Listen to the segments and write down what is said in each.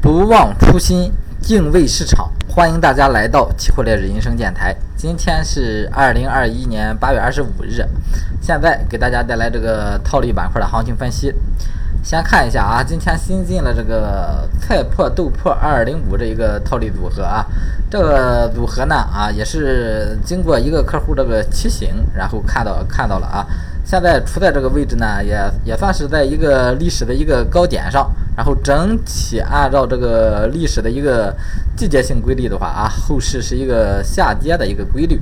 不忘初心，敬畏市场，欢迎大家来到期货烈日人生电台。今天是二零二一年八月二十五日，现在给大家带来这个套利板块的行情分析。先看一下啊，今天新进了这个菜粕豆粕二零五这一个套利组合啊，这个组合呢啊也是经过一个客户这个提醒，然后看到看到了啊。现在处在这个位置呢，也也算是在一个历史的一个高点上。然后整体按照这个历史的一个季节性规律的话啊，后市是一个下跌的一个规律。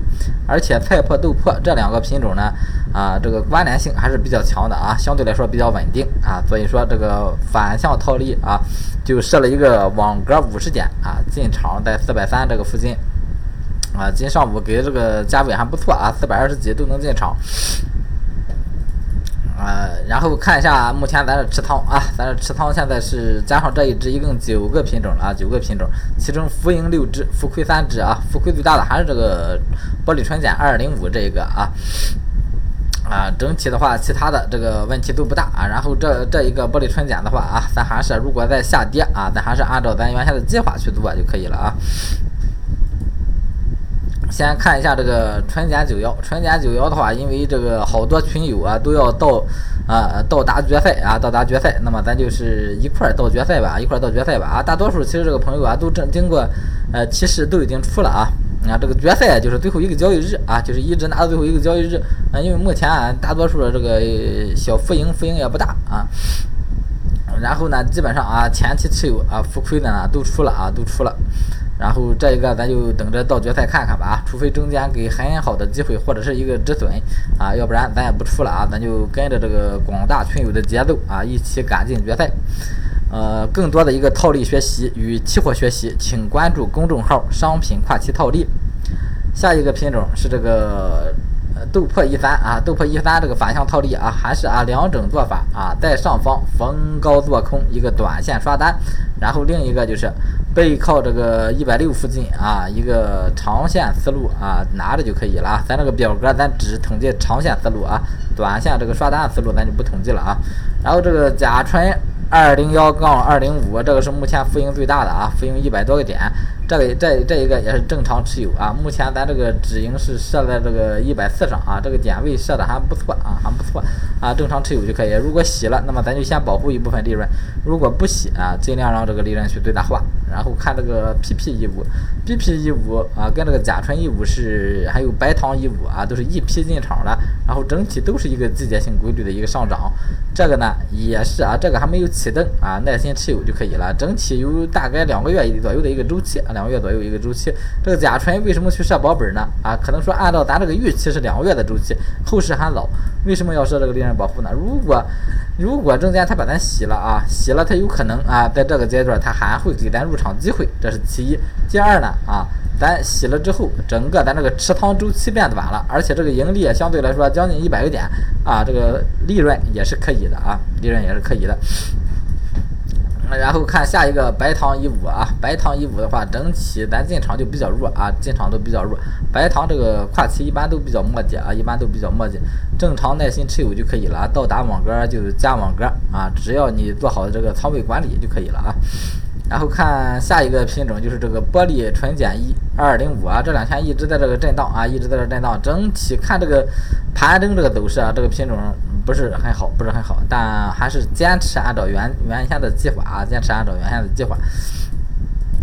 而且菜粕豆粕这两个品种呢，啊，这个关联性还是比较强的啊，相对来说比较稳定啊。所以说这个反向套利啊，就设了一个网格五十点啊，进场在四百三这个附近啊。今上午给这个价位还不错啊，四百二十几都能进场。呃，然后看一下目前咱的持仓啊，咱的持仓现在是加上这一只，一共九个品种了啊，九个品种，其中浮盈六只，浮亏三只啊，浮亏最大的还是这个玻璃纯碱二零五这一个啊，啊，整体的话，其他的这个问题都不大啊。然后这这一个玻璃纯碱的话啊，咱还是如果在下跌啊，咱还是按照咱原先的计划去做就可以了啊。先看一下这个纯碱九幺，纯碱九幺的话，因为这个好多群友啊都要到啊到达决赛啊到达决赛，那么咱就是一块儿到决赛吧，一块儿到决赛吧啊！大多数其实这个朋友啊都正经过呃其实都已经出了啊啊这个决赛就是最后一个交易日啊，就是一直拿到最后一个交易日啊，因为目前啊大多数的这个小浮盈浮盈也不大啊，然后呢基本上啊前期持有啊浮亏的呢都出了啊都出了。然后这一个咱就等着到决赛看看吧啊，除非中间给很好的机会或者是一个止损啊，要不然咱也不出了啊，咱就跟着这个广大群友的节奏啊，一起赶进决赛。呃，更多的一个套利学习与期货学习，请关注公众号“商品跨期套利”。下一个品种是这个豆粕一三啊，豆粕一三这个反向套利啊，还是啊两种做法啊，在上方逢高做空一个短线刷单，然后另一个就是。背靠这个一百六附近啊，一个长线思路啊，拿着就可以了啊。咱这个表格咱只统计长线思路啊，短线这个刷单思路咱就不统计了啊。然后这个甲醇。二零幺杠二零五，这个是目前浮盈最大的啊，浮盈一百多个点，这个这这一个也是正常持有啊。目前咱这个止盈是设在这个一百四上啊，这个点位设的还不错啊，还不错啊，正常持有就可以。如果洗了，那么咱就先保护一部分利润；如果不洗啊，尽量让这个利润去最大化。然后看这个 PP 一五，PP 一五啊，跟这个甲醇一五是还有白糖一五啊，都是一批进场的，然后整体都是一个季节性规律的一个上涨。这个呢也是啊，这个还没有。启动啊，耐心持有就可以了。整体有大概两个月左右的一个周期，两个月左右一个周期。这个甲醇为什么去设保本呢？啊，可能说按照咱这个预期是两个月的周期，后市还早，为什么要设这个利润保护呢？如果如果中间他把咱洗了啊，洗了他有可能啊，在这个阶段他还会给咱入场机会，这是其一。第二呢啊。咱洗了之后，整个咱这个持仓周期变短了，而且这个盈利相对来说将近一百个点啊，这个利润也是可以的啊，利润也是可以的。然后看下一个白糖一五啊，白糖一五的话，整体咱进场就比较弱啊，进场都比较弱。白糖这个跨期一般都比较磨叽啊，一般都比较磨叽，正常耐心持有就可以了。到达网格就加网格啊，只要你做好这个仓位管理就可以了啊。然后看下一个品种，就是这个玻璃纯碱一二零五啊，这两天一直在这个震荡啊，一直在这震荡。整体看这个盘中这个走势啊，这个品种不是很好，不是很好，但还是坚持按照原原先的计划啊，坚持按照原先的计划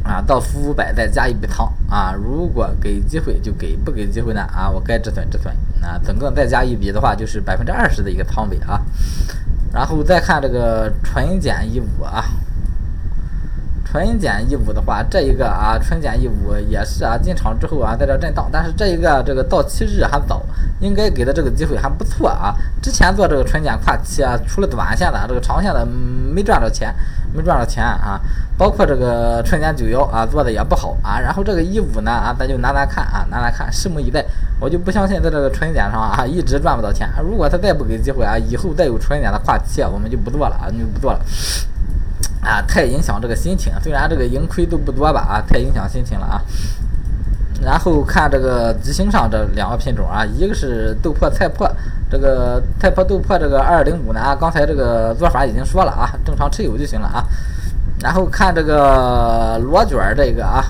啊，到负五百再加一笔仓啊，如果给机会就给，不给机会呢啊，我该止损止损啊，总共再加一笔的话就是百分之二十的一个仓位啊。然后再看这个纯碱一五啊。纯碱一五的话，这一个啊，纯碱一五也是啊，进场之后啊，在这震荡，但是这一个这个到期日还早，应该给的这个机会还不错啊。之前做这个纯碱跨期啊，除了短线的，这个长线的没赚着钱，没赚着钱啊。包括这个纯碱九幺啊，做的也不好啊。然后这个一五呢啊，咱就拿来看啊，拿来看，拭目以待。我就不相信在这个纯碱上啊，一直赚不到钱。如果他再不给机会啊，以后再有纯碱的跨期，啊我们就不做了啊，就不做了。啊，太影响这个心情。虽然这个盈亏都不多吧，啊，太影响心情了啊。然后看这个吉星上这两个品种啊，一个是豆粕菜粕，这个菜粕豆粕这个二零五呢，刚才这个做法已经说了啊，正常持有就行了啊。然后看这个螺卷这个啊。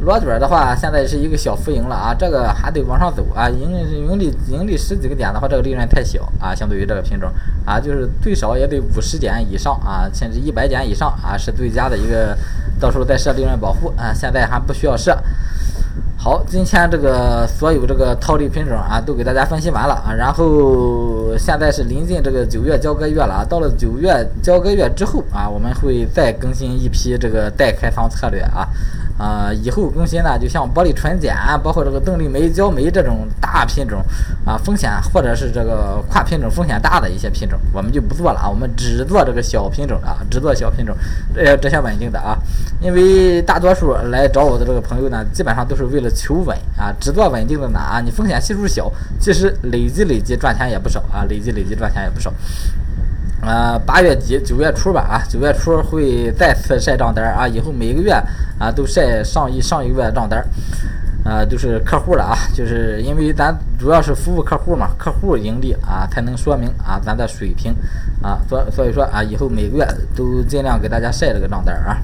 螺卷的话，现在是一个小浮盈了啊，这个还得往上走啊，盈盈利盈利十几个点的话，这个利润太小啊，相对于这个品种啊，就是最少也得五十点以上啊，甚至一百点以上啊，是最佳的一个，到时候再设利润保护啊，现在还不需要设。好，今天这个所有这个套利品种啊，都给大家分析完了啊。然后现在是临近这个九月交割月了啊。到了九月交割月之后啊，我们会再更新一批这个待开仓策略啊。啊，以后更新呢，就像玻璃纯碱，包括这个邓丽梅、焦梅这种大品种啊，风险或者是这个跨品种风险大的一些品种，我们就不做了啊。我们只做这个小品种啊，只做小品种，这这些稳定的啊。因为大多数来找我的这个朋友呢，基本上都是为了。求稳啊，只做稳定的呢啊，你风险系数小，其实累积累积赚钱也不少啊，累积累积赚钱也不少。啊，八月底九月初吧啊，九月初会再次晒账单啊，以后每个月啊都晒上一上一个月的账单，啊，就是客户了啊，就是因为咱主要是服务客户嘛，客户盈利啊才能说明啊咱的水平啊，所所以说啊，以后每个月都尽量给大家晒这个账单啊。